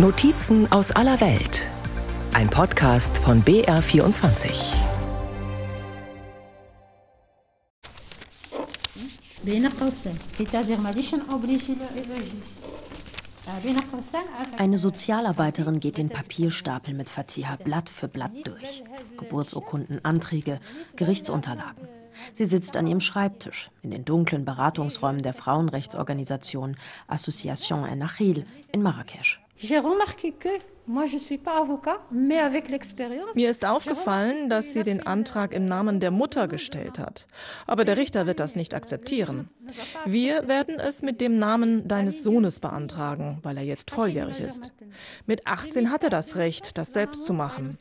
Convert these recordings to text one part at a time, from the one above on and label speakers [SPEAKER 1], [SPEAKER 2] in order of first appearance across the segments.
[SPEAKER 1] Notizen aus aller Welt. Ein Podcast von BR24.
[SPEAKER 2] Eine Sozialarbeiterin geht den Papierstapel mit Fatiha Blatt für Blatt durch. Geburtsurkunden, Anträge, Gerichtsunterlagen. Sie sitzt an ihrem Schreibtisch in den dunklen Beratungsräumen der Frauenrechtsorganisation Association Ennachil in Marrakesch.
[SPEAKER 3] Mir ist aufgefallen, dass sie den Antrag im Namen der Mutter gestellt hat. Aber der Richter wird das nicht akzeptieren. Wir werden es mit dem Namen deines Sohnes beantragen, weil er jetzt volljährig ist. Mit 18 hat er das Recht, das selbst zu machen.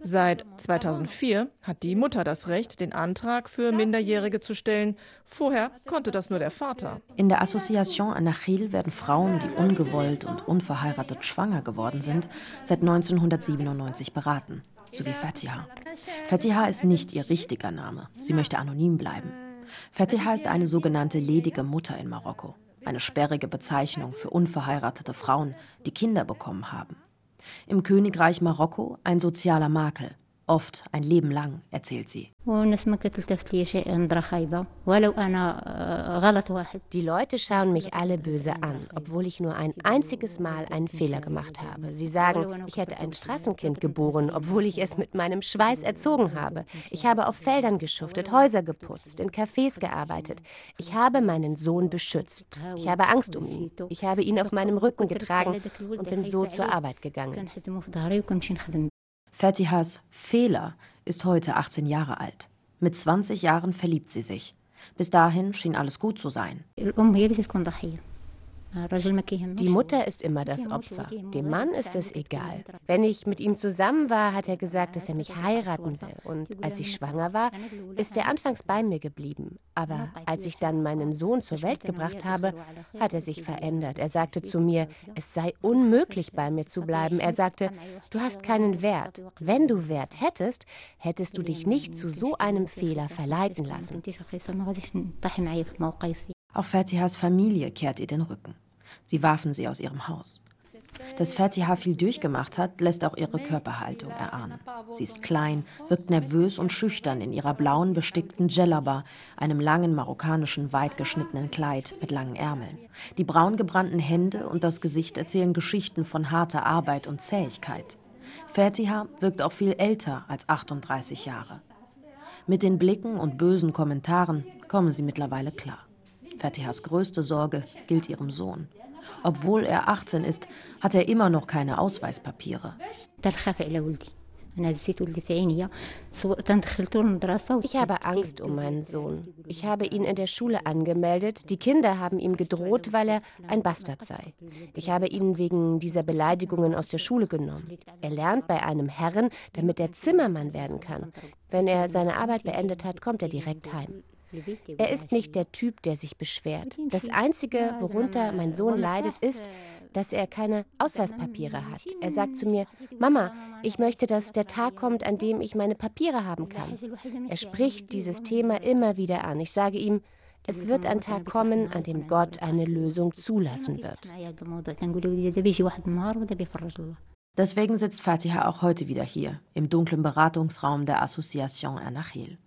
[SPEAKER 3] Seit 2004 hat die Mutter das Recht, den Antrag für Minderjährige zu stellen. Vorher konnte das nur der Vater.
[SPEAKER 2] In der Association Anachil werden Frauen, die ungewollt und unverheiratet schwanger geworden sind, seit 1997 beraten, so wie Fatiha. Fatiha ist nicht ihr richtiger Name. Sie möchte anonym bleiben. Fatiha ist eine sogenannte ledige Mutter in Marokko, eine sperrige Bezeichnung für unverheiratete Frauen, die Kinder bekommen haben. Im Königreich Marokko ein sozialer Makel, oft ein Leben lang, erzählt sie.
[SPEAKER 4] Die Leute schauen mich alle böse an, obwohl ich nur ein einziges Mal einen Fehler gemacht habe. Sie sagen, ich hätte ein Straßenkind geboren, obwohl ich es mit meinem Schweiß erzogen habe. Ich habe auf Feldern geschuftet, Häuser geputzt, in Cafés gearbeitet. Ich habe meinen Sohn beschützt. Ich habe Angst um ihn. Ich habe ihn auf meinem Rücken getragen und bin so zur Arbeit gegangen.
[SPEAKER 2] Fatihas Fehler ist heute 18 Jahre alt. Mit 20 Jahren verliebt sie sich. Bis dahin schien alles gut zu sein.
[SPEAKER 4] Die Mutter ist immer das Opfer. Dem Mann ist es egal. Wenn ich mit ihm zusammen war, hat er gesagt, dass er mich heiraten will. Und als ich schwanger war, ist er anfangs bei mir geblieben. Aber als ich dann meinen Sohn zur Welt gebracht habe, hat er sich verändert. Er sagte zu mir, es sei unmöglich, bei mir zu bleiben. Er sagte, du hast keinen Wert. Wenn du Wert hättest, hättest du dich nicht zu so einem Fehler verleiten lassen.
[SPEAKER 2] Auch Fatihas Familie kehrt ihr den Rücken. Sie warfen sie aus ihrem Haus. Dass Fatiha viel durchgemacht hat, lässt auch ihre Körperhaltung erahnen. Sie ist klein, wirkt nervös und schüchtern in ihrer blauen bestickten Djellaba, einem langen marokkanischen, weit geschnittenen Kleid mit langen Ärmeln. Die braun gebrannten Hände und das Gesicht erzählen Geschichten von harter Arbeit und Zähigkeit. Fatiha wirkt auch viel älter als 38 Jahre. Mit den Blicken und bösen Kommentaren kommen sie mittlerweile klar. Fatihas größte Sorge gilt ihrem Sohn. Obwohl er 18 ist, hat er immer noch keine Ausweispapiere.
[SPEAKER 4] Ich habe Angst um meinen Sohn. Ich habe ihn in der Schule angemeldet. Die Kinder haben ihm gedroht, weil er ein Bastard sei. Ich habe ihn wegen dieser Beleidigungen aus der Schule genommen. Er lernt bei einem Herren, damit er Zimmermann werden kann. Wenn er seine Arbeit beendet hat, kommt er direkt heim. Er ist nicht der Typ, der sich beschwert. Das Einzige, worunter mein Sohn leidet, ist, dass er keine Ausweispapiere hat. Er sagt zu mir, Mama, ich möchte, dass der Tag kommt, an dem ich meine Papiere haben kann. Er spricht dieses Thema immer wieder an. Ich sage ihm, es wird ein Tag kommen, an dem Gott eine Lösung zulassen wird.
[SPEAKER 2] Deswegen sitzt Fatiha auch heute wieder hier, im dunklen Beratungsraum der Association Ernachil.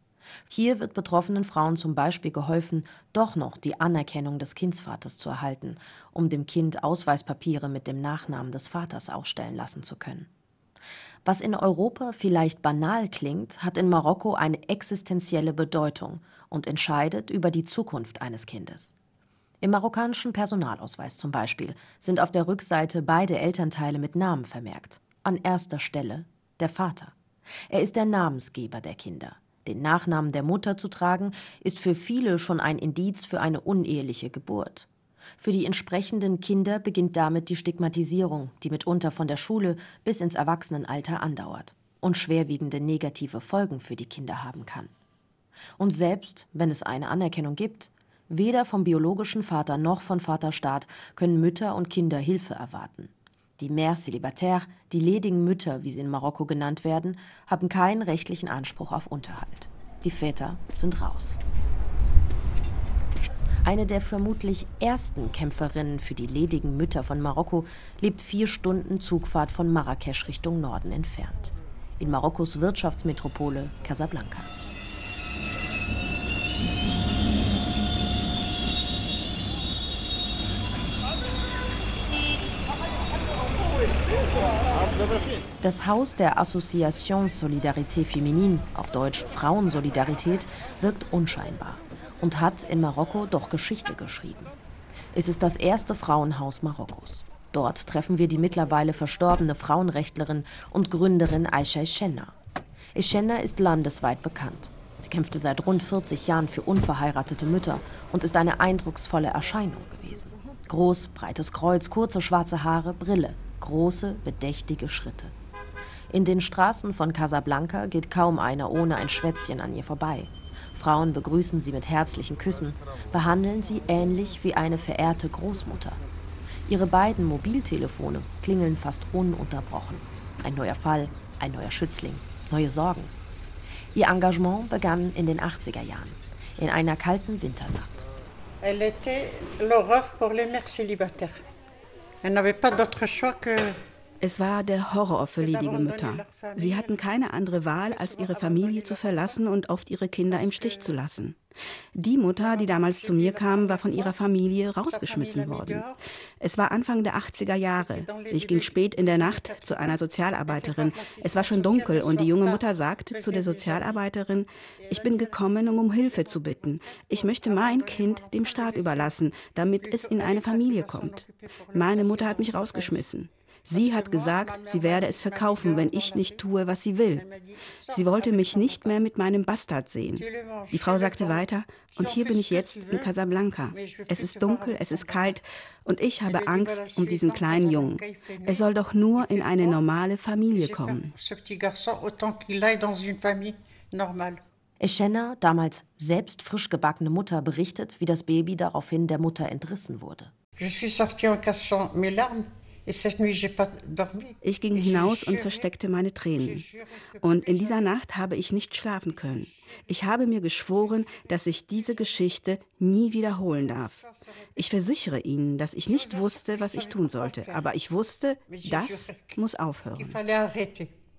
[SPEAKER 2] Hier wird betroffenen Frauen zum Beispiel geholfen, doch noch die Anerkennung des Kindsvaters zu erhalten, um dem Kind Ausweispapiere mit dem Nachnamen des Vaters ausstellen lassen zu können. Was in Europa vielleicht banal klingt, hat in Marokko eine existenzielle Bedeutung und entscheidet über die Zukunft eines Kindes. Im marokkanischen Personalausweis zum Beispiel sind auf der Rückseite beide Elternteile mit Namen vermerkt. An erster Stelle der Vater. Er ist der Namensgeber der Kinder. Den Nachnamen der Mutter zu tragen, ist für viele schon ein Indiz für eine uneheliche Geburt. Für die entsprechenden Kinder beginnt damit die Stigmatisierung, die mitunter von der Schule bis ins Erwachsenenalter andauert und schwerwiegende negative Folgen für die Kinder haben kann. Und selbst wenn es eine Anerkennung gibt, weder vom biologischen Vater noch von Vaterstaat können Mütter und Kinder Hilfe erwarten. Die Mères célibataires, die ledigen Mütter, wie sie in Marokko genannt werden, haben keinen rechtlichen Anspruch auf Unterhalt. Die Väter sind raus. Eine der vermutlich ersten Kämpferinnen für die ledigen Mütter von Marokko lebt vier Stunden Zugfahrt von Marrakesch Richtung Norden entfernt. In Marokkos Wirtschaftsmetropole Casablanca. Das Haus der Association Solidarité Féminine, auf Deutsch Frauensolidarität, wirkt unscheinbar und hat in Marokko doch Geschichte geschrieben. Es ist das erste Frauenhaus Marokkos. Dort treffen wir die mittlerweile verstorbene Frauenrechtlerin und Gründerin Aisha Eschenna. Eschenna ist landesweit bekannt. Sie kämpfte seit rund 40 Jahren für unverheiratete Mütter und ist eine eindrucksvolle Erscheinung gewesen. Groß, breites Kreuz, kurze schwarze Haare, Brille, große, bedächtige Schritte. In den Straßen von Casablanca geht kaum einer ohne ein Schwätzchen an ihr vorbei. Frauen begrüßen sie mit herzlichen Küssen, behandeln sie ähnlich wie eine verehrte Großmutter. Ihre beiden Mobiltelefone klingeln fast ununterbrochen. Ein neuer Fall, ein neuer Schützling, neue Sorgen. Ihr Engagement begann in den 80er Jahren, in einer kalten Winternacht. Elle était l'horreur pour les mères célibataires.
[SPEAKER 5] Elle n'avait pas d'autre choix que es war der Horror für ledige Mütter. Sie hatten keine andere Wahl, als ihre Familie zu verlassen und oft ihre Kinder im Stich zu lassen. Die Mutter, die damals zu mir kam, war von ihrer Familie rausgeschmissen worden. Es war Anfang der 80er Jahre. Ich ging spät in der Nacht zu einer Sozialarbeiterin. Es war schon dunkel und die junge Mutter sagte zu der Sozialarbeiterin, ich bin gekommen, um um Hilfe zu bitten. Ich möchte mein Kind dem Staat überlassen, damit es in eine Familie kommt. Meine Mutter hat mich rausgeschmissen. Sie hat gesagt, sie werde es verkaufen, wenn ich nicht tue, was sie will. Sie wollte mich nicht mehr mit meinem Bastard sehen. Die Frau sagte weiter, und hier bin ich jetzt in Casablanca. Es ist dunkel, es ist kalt und ich habe Angst um diesen kleinen Jungen. Er soll doch nur in eine normale Familie kommen.
[SPEAKER 2] Eschenna, damals selbst frisch gebackene Mutter, berichtet, wie das Baby daraufhin der Mutter entrissen wurde.
[SPEAKER 5] Ich ging hinaus und versteckte meine Tränen. Und in dieser Nacht habe ich nicht schlafen können. Ich habe mir geschworen, dass ich diese Geschichte nie wiederholen darf. Ich versichere Ihnen, dass ich nicht wusste, was ich tun sollte, aber ich wusste, das muss aufhören.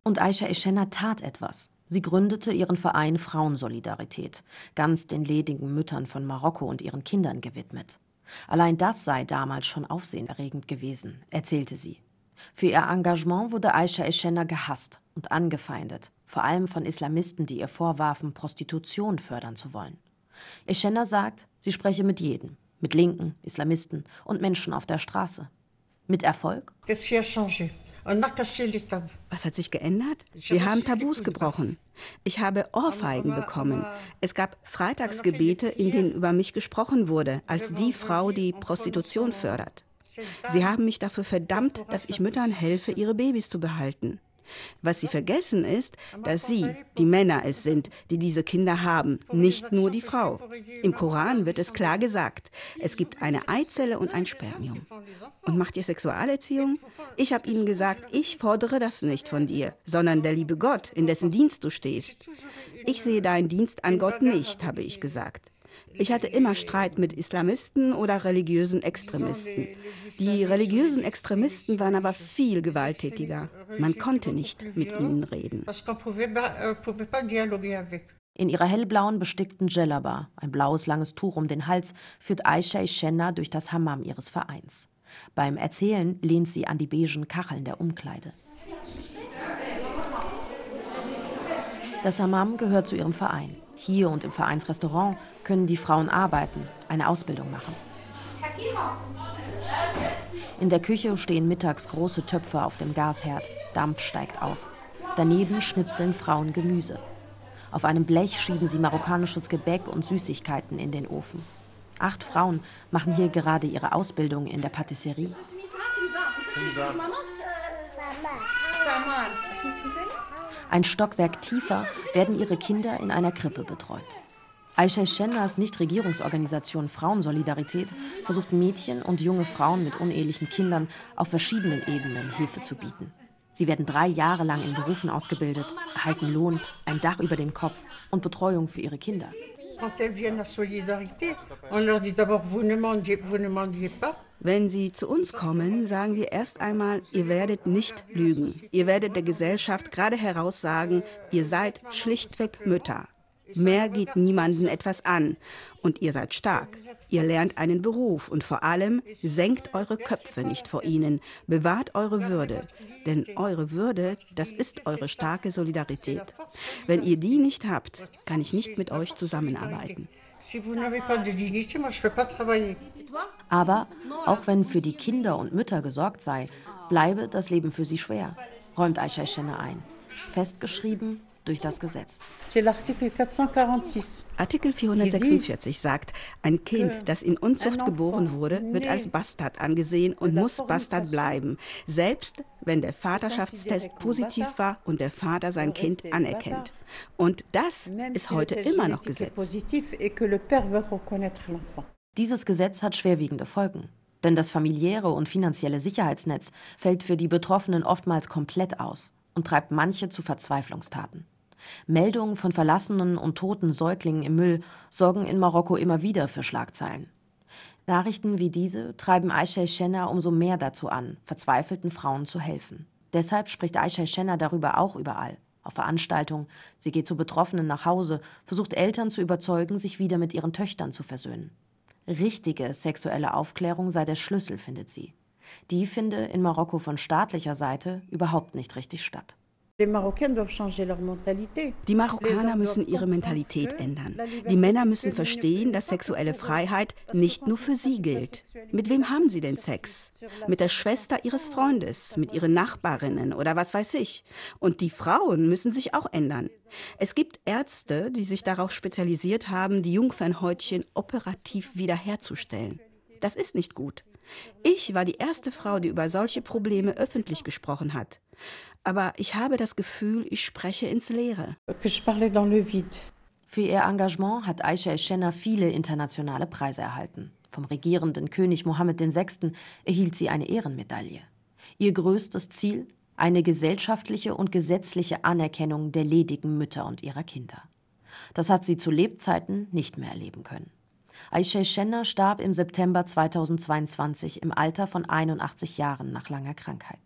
[SPEAKER 2] Und Aisha Eschenna tat etwas. Sie gründete ihren Verein Frauensolidarität, ganz den ledigen Müttern von Marokko und ihren Kindern gewidmet. Allein das sei damals schon aufsehenerregend gewesen, erzählte sie. Für ihr Engagement wurde Aisha Eschenna gehasst und angefeindet, vor allem von Islamisten, die ihr vorwarfen, Prostitution fördern zu wollen. Eschenna sagt, sie spreche mit jedem, mit Linken, Islamisten und Menschen auf der Straße. Mit Erfolg?
[SPEAKER 5] Was hat sich geändert? Wir haben Tabus gebrochen. Ich habe Ohrfeigen bekommen. Es gab Freitagsgebete, in denen über mich gesprochen wurde, als die Frau, die Prostitution fördert. Sie haben mich dafür verdammt, dass ich Müttern helfe, ihre Babys zu behalten. Was sie vergessen ist, dass sie, die Männer es sind, die diese Kinder haben, nicht nur die Frau. Im Koran wird es klar gesagt, es gibt eine Eizelle und ein Spermium. Und macht ihr Sexualerziehung? Ich habe ihnen gesagt, ich fordere das nicht von dir, sondern der liebe Gott, in dessen Dienst du stehst. Ich sehe deinen Dienst an Gott nicht, habe ich gesagt. Ich hatte immer Streit mit Islamisten oder religiösen Extremisten. Die religiösen Extremisten waren aber viel gewalttätiger. Man konnte nicht mit ihnen reden.
[SPEAKER 2] In ihrer hellblauen bestickten Djellaba, ein blaues langes Tuch um den Hals, führt Aisha Ishenna durch das Hammam ihres Vereins. Beim Erzählen lehnt sie an die beigen Kacheln der Umkleide. Das Hammam gehört zu ihrem Verein. Hier und im Vereinsrestaurant können die Frauen arbeiten, eine Ausbildung machen. In der Küche stehen mittags große Töpfe auf dem Gasherd. Dampf steigt auf. Daneben schnipseln Frauen Gemüse. Auf einem Blech schieben sie marokkanisches Gebäck und Süßigkeiten in den Ofen. Acht Frauen machen hier gerade ihre Ausbildung in der Patisserie. Ein Stockwerk tiefer werden ihre Kinder in einer Krippe betreut. Aisha Shennas Nichtregierungsorganisation Frauensolidarität versucht Mädchen und junge Frauen mit unehelichen Kindern auf verschiedenen Ebenen Hilfe zu bieten. Sie werden drei Jahre lang in Berufen ausgebildet, erhalten Lohn, ein Dach über dem Kopf und Betreuung für ihre Kinder.
[SPEAKER 5] Wenn sie zu uns kommen, sagen wir erst einmal, ihr werdet nicht lügen. Ihr werdet der Gesellschaft gerade heraus sagen, ihr seid schlichtweg Mütter. Mehr geht niemanden etwas an. Und ihr seid stark. Ihr lernt einen Beruf und vor allem senkt eure Köpfe nicht vor ihnen. Bewahrt eure Würde. Denn eure Würde, das ist eure starke Solidarität. Wenn ihr die nicht habt, kann ich nicht mit euch zusammenarbeiten.
[SPEAKER 2] Aber auch wenn für die Kinder und Mütter gesorgt sei, bleibe das Leben für sie schwer, räumt Aisha Schenne ein. Festgeschrieben durch das Gesetz.
[SPEAKER 5] Artikel 446 sagt, ein Kind, das in Unzucht geboren wurde, wird als Bastard angesehen und muss Bastard bleiben, selbst wenn der Vaterschaftstest positiv war und der Vater sein Kind anerkennt. Und das ist heute immer noch Gesetz.
[SPEAKER 2] Dieses Gesetz hat schwerwiegende Folgen. Denn das familiäre und finanzielle Sicherheitsnetz fällt für die Betroffenen oftmals komplett aus und treibt manche zu Verzweiflungstaten. Meldungen von verlassenen und toten Säuglingen im Müll sorgen in Marokko immer wieder für Schlagzeilen. Nachrichten wie diese treiben Aisha Schenna umso mehr dazu an, verzweifelten Frauen zu helfen. Deshalb spricht Aisha Schenna darüber auch überall. Auf Veranstaltungen, sie geht zu Betroffenen nach Hause, versucht Eltern zu überzeugen, sich wieder mit ihren Töchtern zu versöhnen. Richtige sexuelle Aufklärung sei der Schlüssel, findet sie. Die finde in Marokko von staatlicher Seite überhaupt nicht richtig statt.
[SPEAKER 5] Die Marokkaner müssen ihre Mentalität ändern. Die Männer müssen verstehen, dass sexuelle Freiheit nicht nur für sie gilt. Mit wem haben sie denn Sex? Mit der Schwester ihres Freundes, mit ihren Nachbarinnen oder was weiß ich. Und die Frauen müssen sich auch ändern. Es gibt Ärzte, die sich darauf spezialisiert haben, die Jungfernhäutchen operativ wiederherzustellen. Das ist nicht gut. Ich war die erste Frau, die über solche Probleme öffentlich gesprochen hat. Aber ich habe das Gefühl, ich spreche ins Leere.
[SPEAKER 2] Für ihr Engagement hat Aisha Eschenna viele internationale Preise erhalten. Vom regierenden König Mohammed VI. erhielt sie eine Ehrenmedaille. Ihr größtes Ziel? Eine gesellschaftliche und gesetzliche Anerkennung der ledigen Mütter und ihrer Kinder. Das hat sie zu Lebzeiten nicht mehr erleben können. Aisha Schenner starb im September 2022 im Alter von 81 Jahren nach langer Krankheit.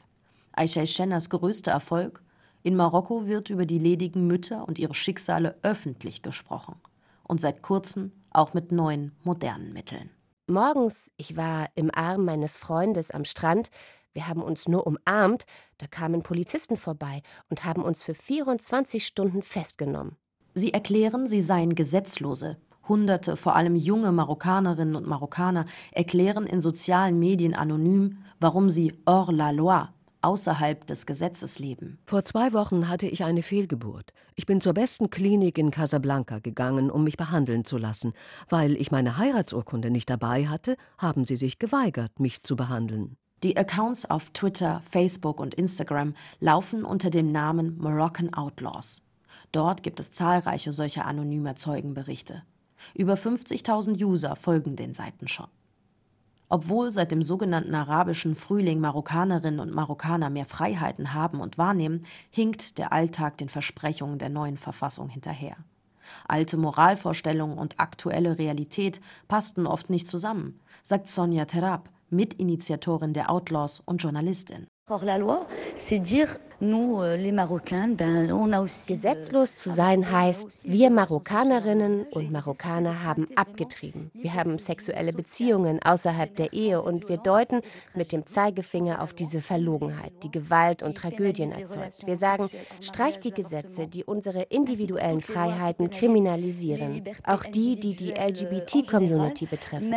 [SPEAKER 2] Aisha Schenners größter Erfolg? In Marokko wird über die ledigen Mütter und ihre Schicksale öffentlich gesprochen. Und seit kurzem auch mit neuen, modernen Mitteln.
[SPEAKER 4] Morgens, ich war im Arm meines Freundes am Strand. Wir haben uns nur umarmt. Da kamen Polizisten vorbei und haben uns für 24 Stunden festgenommen.
[SPEAKER 2] Sie erklären, sie seien Gesetzlose, Hunderte, vor allem junge Marokkanerinnen und Marokkaner, erklären in sozialen Medien anonym, warum sie hors la loi, außerhalb des Gesetzes leben.
[SPEAKER 6] Vor zwei Wochen hatte ich eine Fehlgeburt. Ich bin zur besten Klinik in Casablanca gegangen, um mich behandeln zu lassen. Weil ich meine Heiratsurkunde nicht dabei hatte, haben sie sich geweigert, mich zu behandeln.
[SPEAKER 2] Die Accounts auf Twitter, Facebook und Instagram laufen unter dem Namen Moroccan Outlaws. Dort gibt es zahlreiche solcher anonymer Zeugenberichte. Über 50.000 User folgen den Seiten schon. Obwohl seit dem sogenannten arabischen Frühling Marokkanerinnen und Marokkaner mehr Freiheiten haben und wahrnehmen, hinkt der Alltag den Versprechungen der neuen Verfassung hinterher. Alte Moralvorstellungen und aktuelle Realität passten oft nicht zusammen, sagt Sonja Terab, Mitinitiatorin der Outlaws und Journalistin.
[SPEAKER 4] Euh, Gesetzlos zu sein heißt, wir Marokkanerinnen und Marokkaner haben abgetrieben. Wir haben sexuelle Beziehungen außerhalb der Ehe und wir deuten mit dem Zeigefinger auf diese Verlogenheit, die Gewalt und Tragödien erzeugt. Wir sagen, streicht die Gesetze, die unsere individuellen Freiheiten kriminalisieren, auch die, die die LGBT-Community betreffen.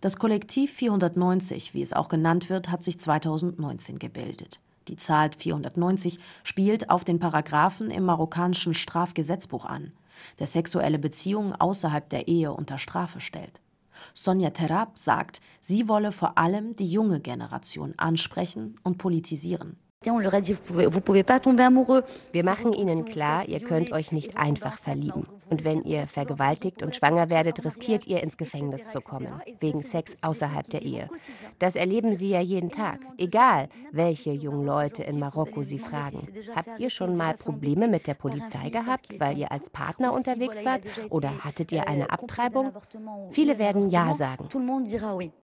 [SPEAKER 2] Das Kollektiv 490, wie es auch genannt wird, hat sich 2019 gebildet. Die Zahl 490 spielt auf den Paragraphen im marokkanischen Strafgesetzbuch an, der sexuelle Beziehungen außerhalb der Ehe unter Strafe stellt. Sonja Terab sagt, sie wolle vor allem die junge Generation ansprechen und politisieren.
[SPEAKER 4] Wir machen ihnen klar, ihr könnt euch nicht einfach verlieben. Und wenn ihr vergewaltigt und schwanger werdet, riskiert ihr ins Gefängnis zu kommen, wegen Sex außerhalb der Ehe. Das erleben sie ja jeden Tag, egal welche jungen Leute in Marokko sie fragen. Habt ihr schon mal Probleme mit der Polizei gehabt, weil ihr als Partner unterwegs wart? Oder hattet ihr eine Abtreibung? Viele werden Ja sagen.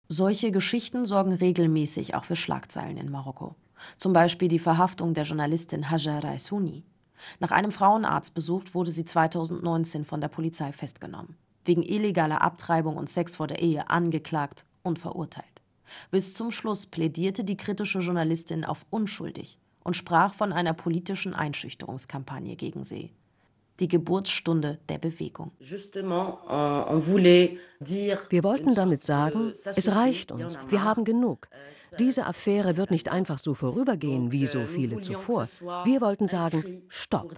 [SPEAKER 2] Solche Geschichten sorgen regelmäßig auch für Schlagzeilen in Marokko. Zum Beispiel die Verhaftung der Journalistin Hajar Raisuni. Nach einem Frauenarztbesuch wurde sie 2019 von der Polizei festgenommen, wegen illegaler Abtreibung und Sex vor der Ehe angeklagt und verurteilt. Bis zum Schluss plädierte die kritische Journalistin auf unschuldig und sprach von einer politischen Einschüchterungskampagne gegen sie die Geburtsstunde der Bewegung. Wir
[SPEAKER 6] wollten damit sagen, es reicht uns, wir haben genug. Diese Affäre wird nicht einfach so vorübergehen wie so viele zuvor. Wir wollten sagen, stopp.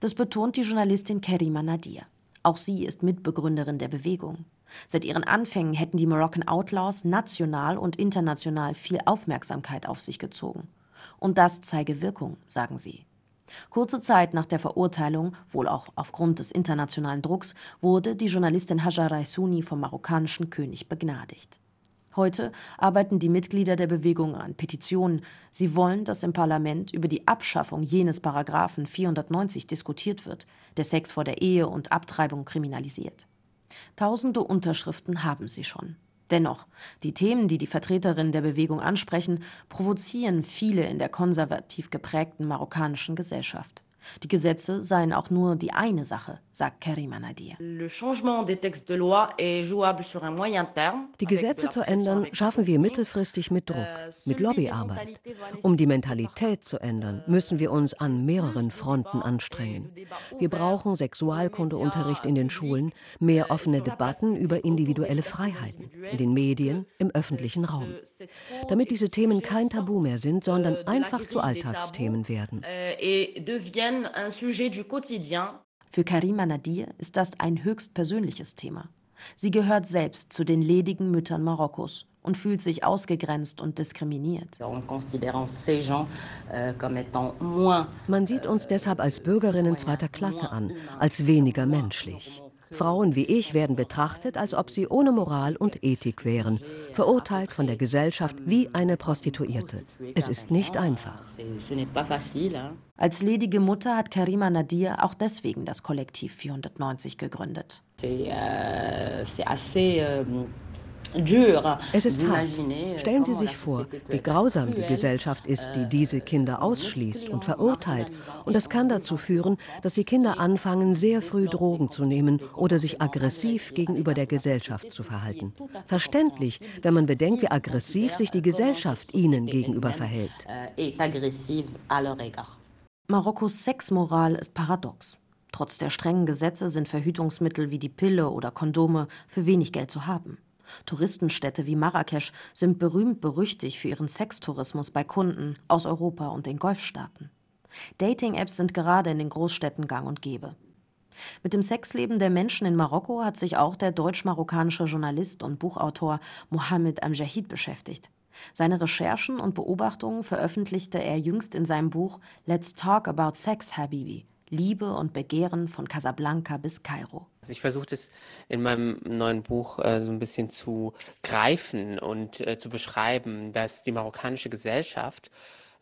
[SPEAKER 2] Das betont die Journalistin Kerima Nadir. Auch sie ist Mitbegründerin der Bewegung. Seit ihren Anfängen hätten die Moroccan Outlaws national und international viel Aufmerksamkeit auf sich gezogen. Und das zeige Wirkung, sagen sie. Kurze Zeit nach der Verurteilung, wohl auch aufgrund des internationalen Drucks, wurde die Journalistin Hajar Raisuni vom marokkanischen König begnadigt. Heute arbeiten die Mitglieder der Bewegung an Petitionen. Sie wollen, dass im Parlament über die Abschaffung jenes Paragraphen 490 diskutiert wird, der Sex vor der Ehe und Abtreibung kriminalisiert. Tausende Unterschriften haben sie schon. Dennoch, die Themen, die die Vertreterinnen der Bewegung ansprechen, provozieren viele in der konservativ geprägten marokkanischen Gesellschaft. Die Gesetze seien auch nur die eine Sache, sagt Karima Nadir.
[SPEAKER 6] Die Gesetze zu ändern, schaffen wir mittelfristig mit Druck, euh, mit Lobbyarbeit. Um die Mentalität zu ändern, müssen wir uns an mehreren Fronten anstrengen. Wir brauchen Sexualkundeunterricht in den Schulen, mehr offene Debatten über individuelle Freiheiten, in den Medien, im öffentlichen Raum. Damit diese Themen kein Tabu mehr sind, sondern euh, einfach zu Alltagsthemen werden. Deviennent un sujet
[SPEAKER 2] du quotidien. Für Karima Nadir ist das ein höchst persönliches Thema. Sie gehört selbst zu den ledigen Müttern Marokkos und fühlt sich ausgegrenzt und diskriminiert. Euh,
[SPEAKER 6] Man sieht uns deshalb als Bürgerinnen zweiter Klasse an, als weniger menschlich. Frauen wie ich werden betrachtet, als ob sie ohne Moral und Ethik wären, verurteilt von der Gesellschaft wie eine Prostituierte. Es ist nicht einfach.
[SPEAKER 2] Als ledige Mutter hat Karima Nadir auch deswegen das Kollektiv 490 gegründet.
[SPEAKER 6] Es ist hart. Stellen Sie sich vor, wie grausam die Gesellschaft ist, die diese Kinder ausschließt und verurteilt. Und das kann dazu führen, dass die Kinder anfangen, sehr früh Drogen zu nehmen oder sich aggressiv gegenüber der Gesellschaft zu verhalten. Verständlich, wenn man bedenkt, wie aggressiv sich die Gesellschaft ihnen gegenüber verhält.
[SPEAKER 2] Marokkos Sexmoral ist paradox. Trotz der strengen Gesetze sind Verhütungsmittel wie die Pille oder Kondome für wenig Geld zu haben. Touristenstädte wie Marrakesch sind berühmt berüchtigt für ihren Sextourismus bei Kunden aus Europa und den Golfstaaten. Dating-Apps sind gerade in den Großstädten gang und gäbe. Mit dem Sexleben der Menschen in Marokko hat sich auch der deutsch-marokkanische Journalist und Buchautor Mohammed Amjahid beschäftigt. Seine Recherchen und Beobachtungen veröffentlichte er jüngst in seinem Buch Let's Talk About Sex, Habibi Liebe und Begehren von Casablanca bis Kairo.
[SPEAKER 7] Also ich versuche es in meinem neuen Buch äh, so ein bisschen zu greifen und äh, zu beschreiben, dass die marokkanische Gesellschaft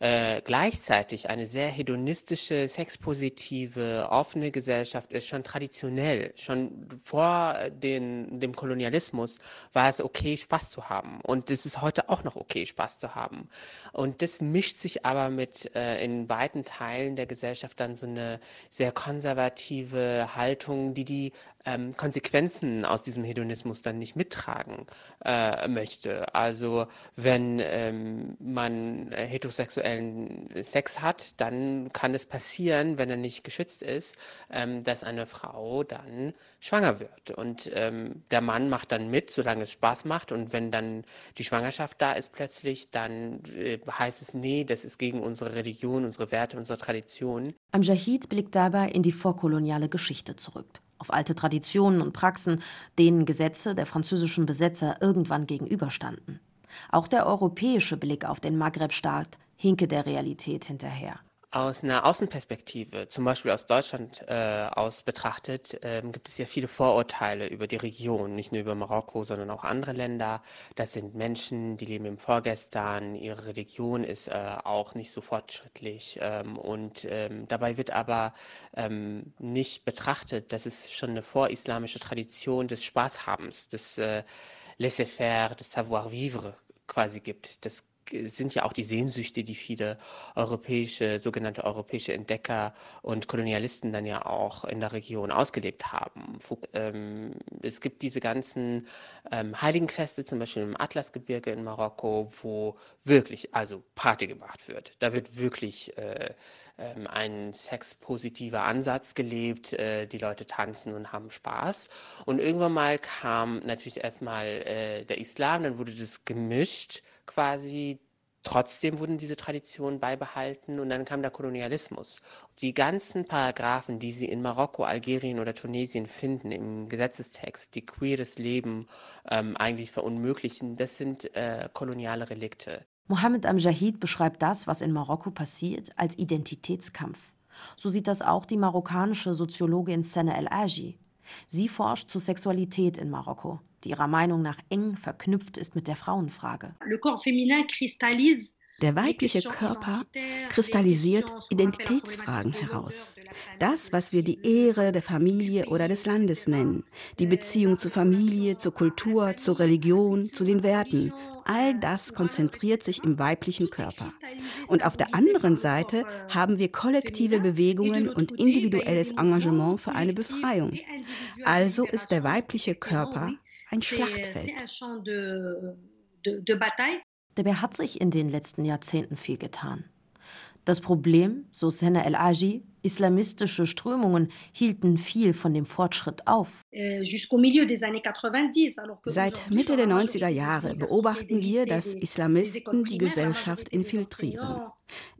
[SPEAKER 7] äh, gleichzeitig eine sehr hedonistische, sexpositive, offene Gesellschaft ist, schon traditionell, schon vor den, dem Kolonialismus war es okay, Spaß zu haben. Und es ist heute auch noch okay, Spaß zu haben. Und das mischt sich aber mit äh, in weiten Teilen der Gesellschaft dann so eine sehr konservative Haltung, die die ähm, Konsequenzen aus diesem Hedonismus dann nicht mittragen äh, möchte. Also wenn ähm, man heterosexuellen Sex hat, dann kann es passieren, wenn er nicht geschützt ist, ähm, dass eine Frau dann schwanger wird. Und ähm, der Mann macht dann mit, solange es Spaß macht. Und wenn dann die Schwangerschaft da ist plötzlich, dann äh, heißt es, nee, das ist gegen unsere Religion, unsere Werte, unsere Tradition.
[SPEAKER 2] Amjahid blickt dabei in die vorkoloniale Geschichte zurück auf alte Traditionen und Praxen, denen Gesetze der französischen Besetzer irgendwann gegenüberstanden. Auch der europäische Blick auf den Maghreb-Staat hinke der Realität hinterher.
[SPEAKER 7] Aus einer Außenperspektive, zum Beispiel aus Deutschland äh, aus betrachtet, ähm, gibt es ja viele Vorurteile über die Region, nicht nur über Marokko, sondern auch andere Länder. Das sind Menschen, die leben im Vorgestern, ihre Religion ist äh, auch nicht so fortschrittlich ähm, und ähm, dabei wird aber ähm, nicht betrachtet, dass es schon eine vorislamische Tradition des Spaßhabens, des äh, Laissez-faire, des Savoir-vivre quasi gibt. Das sind ja auch die Sehnsüchte, die viele europäische, sogenannte europäische Entdecker und Kolonialisten dann ja auch in der Region ausgelebt haben. Ähm, es gibt diese ganzen ähm, Heiligenfeste, zum Beispiel im Atlasgebirge in Marokko, wo wirklich also Party gemacht wird. Da wird wirklich äh, ähm, ein sexpositiver Ansatz gelebt. Äh, die Leute tanzen und haben Spaß. Und irgendwann mal kam natürlich erstmal äh, der Islam, dann wurde das gemischt quasi. Trotzdem wurden diese Traditionen beibehalten und dann kam der Kolonialismus. Die ganzen Paragraphen, die Sie in Marokko, Algerien oder Tunesien finden im Gesetzestext, die queeres Leben ähm, eigentlich verunmöglichen, das sind äh, koloniale Relikte.
[SPEAKER 2] Mohammed Amjahid beschreibt das, was in Marokko passiert, als Identitätskampf. So sieht das auch die marokkanische Soziologin Sene El Aji. Sie forscht zur Sexualität in Marokko, die ihrer Meinung nach eng verknüpft ist mit der Frauenfrage.
[SPEAKER 5] Der weibliche Körper kristallisiert Identitätsfragen heraus. Das, was wir die Ehre der Familie oder des Landes nennen, die Beziehung zur Familie, zur Kultur, zur Religion, zu den Werten, all das konzentriert sich im weiblichen Körper. Und auf der anderen Seite haben wir kollektive Bewegungen und individuelles Engagement für eine Befreiung. Also ist der weibliche Körper ein Schlachtfeld.
[SPEAKER 2] Dabei hat sich in den letzten Jahrzehnten viel getan. Das Problem, so Sena El Aji, islamistische Strömungen hielten viel von dem Fortschritt auf.
[SPEAKER 5] Äh, Seit Mitte der 90er Jahre beobachten wir, dass Islamisten die Gesellschaft infiltrieren.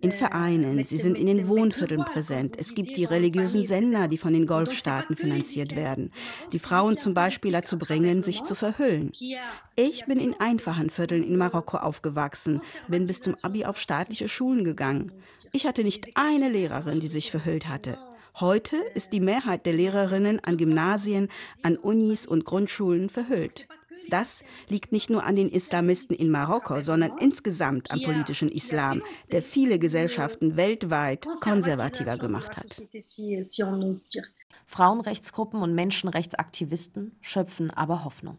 [SPEAKER 5] In Vereinen, sie sind in den Wohnvierteln präsent. Es gibt die religiösen Sender, die von den Golfstaaten finanziert werden, die Frauen zum Beispiel dazu bringen, sich zu verhüllen. Ich bin in einfachen Vierteln in Marokko aufgewachsen, bin bis zum Abi auf staatliche Schulen gegangen. Ich hatte nicht eine Lehrerin, die sich verhüllt hatte. Heute ist die Mehrheit der Lehrerinnen an Gymnasien, an Unis und Grundschulen verhüllt. Das liegt nicht nur an den Islamisten in Marokko, sondern insgesamt am politischen Islam, der viele Gesellschaften weltweit konservativer gemacht hat.
[SPEAKER 2] Frauenrechtsgruppen und Menschenrechtsaktivisten schöpfen aber Hoffnung.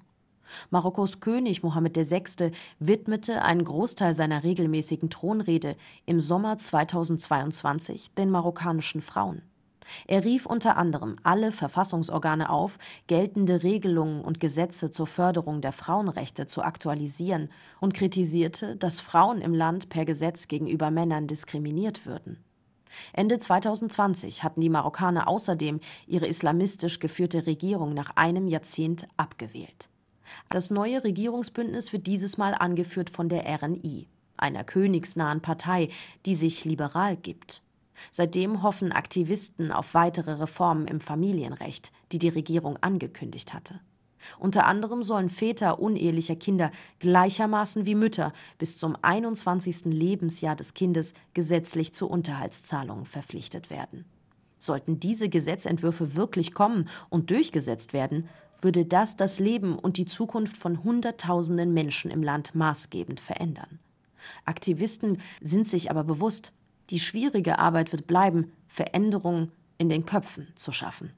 [SPEAKER 2] Marokkos König Mohammed VI. widmete einen Großteil seiner regelmäßigen Thronrede im Sommer 2022 den marokkanischen Frauen. Er rief unter anderem alle Verfassungsorgane auf, geltende Regelungen und Gesetze zur Förderung der Frauenrechte zu aktualisieren und kritisierte, dass Frauen im Land per Gesetz gegenüber Männern diskriminiert würden. Ende 2020 hatten die Marokkaner außerdem ihre islamistisch geführte Regierung nach einem Jahrzehnt abgewählt. Das neue Regierungsbündnis wird dieses Mal angeführt von der RNI, einer königsnahen Partei, die sich liberal gibt. Seitdem hoffen Aktivisten auf weitere Reformen im Familienrecht, die die Regierung angekündigt hatte. Unter anderem sollen Väter unehelicher Kinder gleichermaßen wie Mütter bis zum 21. Lebensjahr des Kindes gesetzlich zu Unterhaltszahlungen verpflichtet werden. Sollten diese Gesetzentwürfe wirklich kommen und durchgesetzt werden, würde das das Leben und die Zukunft von Hunderttausenden Menschen im Land maßgebend verändern. Aktivisten sind sich aber bewusst, die schwierige Arbeit wird bleiben, Veränderungen in den Köpfen zu schaffen.